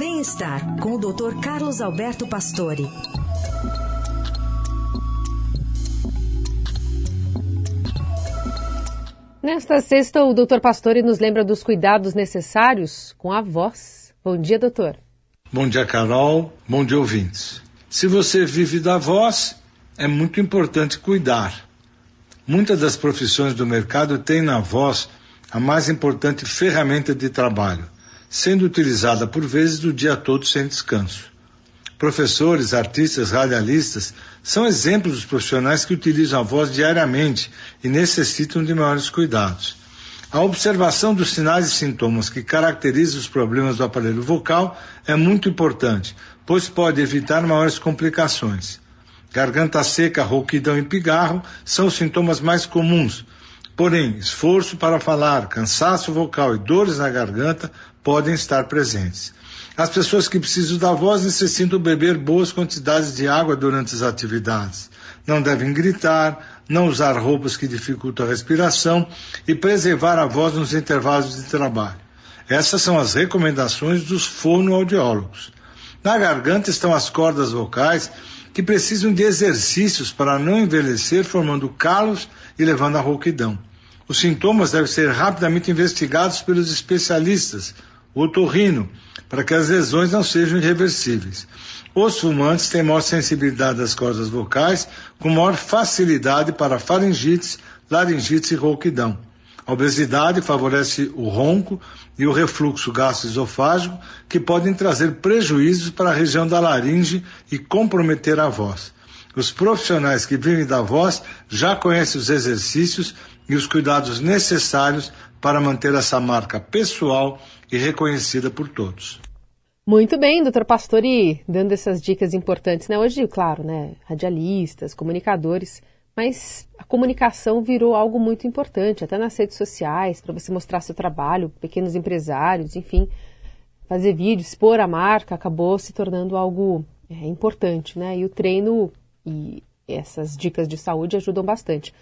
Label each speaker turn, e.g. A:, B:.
A: Bem-estar com o Dr. Carlos Alberto Pastore.
B: Nesta sexta, o Dr. Pastore nos lembra dos cuidados necessários com a voz. Bom dia, doutor.
C: Bom dia, Carol. Bom dia, ouvintes. Se você vive da voz, é muito importante cuidar. Muitas das profissões do mercado têm na voz a mais importante ferramenta de trabalho, sendo utilizada por vezes o dia todo sem descanso. Professores, artistas, radialistas são exemplos dos profissionais que utilizam a voz diariamente e necessitam de maiores cuidados. A observação dos sinais e sintomas que caracterizam os problemas do aparelho vocal é muito importante, pois pode evitar maiores complicações. Garganta seca, rouquidão e pigarro são os sintomas mais comuns, Porém, esforço para falar, cansaço vocal e dores na garganta podem estar presentes. As pessoas que precisam da voz necessitam beber boas quantidades de água durante as atividades. Não devem gritar, não usar roupas que dificultam a respiração e preservar a voz nos intervalos de trabalho. Essas são as recomendações dos fonoaudiólogos. Na garganta estão as cordas vocais que precisam de exercícios para não envelhecer, formando calos e levando à rouquidão. Os sintomas devem ser rapidamente investigados pelos especialistas, o otorrino, para que as lesões não sejam irreversíveis. Os fumantes têm maior sensibilidade das cordas vocais, com maior facilidade para faringites, laringites e rouquidão. A obesidade favorece o ronco e o refluxo gastroesofágico, que podem trazer prejuízos para a região da laringe e comprometer a voz. Os profissionais que vivem da voz já conhecem os exercícios e os cuidados necessários para manter essa marca pessoal e reconhecida por todos.
B: Muito bem, doutor Pastori, dando essas dicas importantes, né? Hoje, claro, né? Radialistas, comunicadores, mas a comunicação virou algo muito importante, até nas redes sociais, para você mostrar seu trabalho, pequenos empresários, enfim, fazer vídeos, expor a marca, acabou se tornando algo é, importante, né? E o treino e essas dicas de saúde ajudam bastante.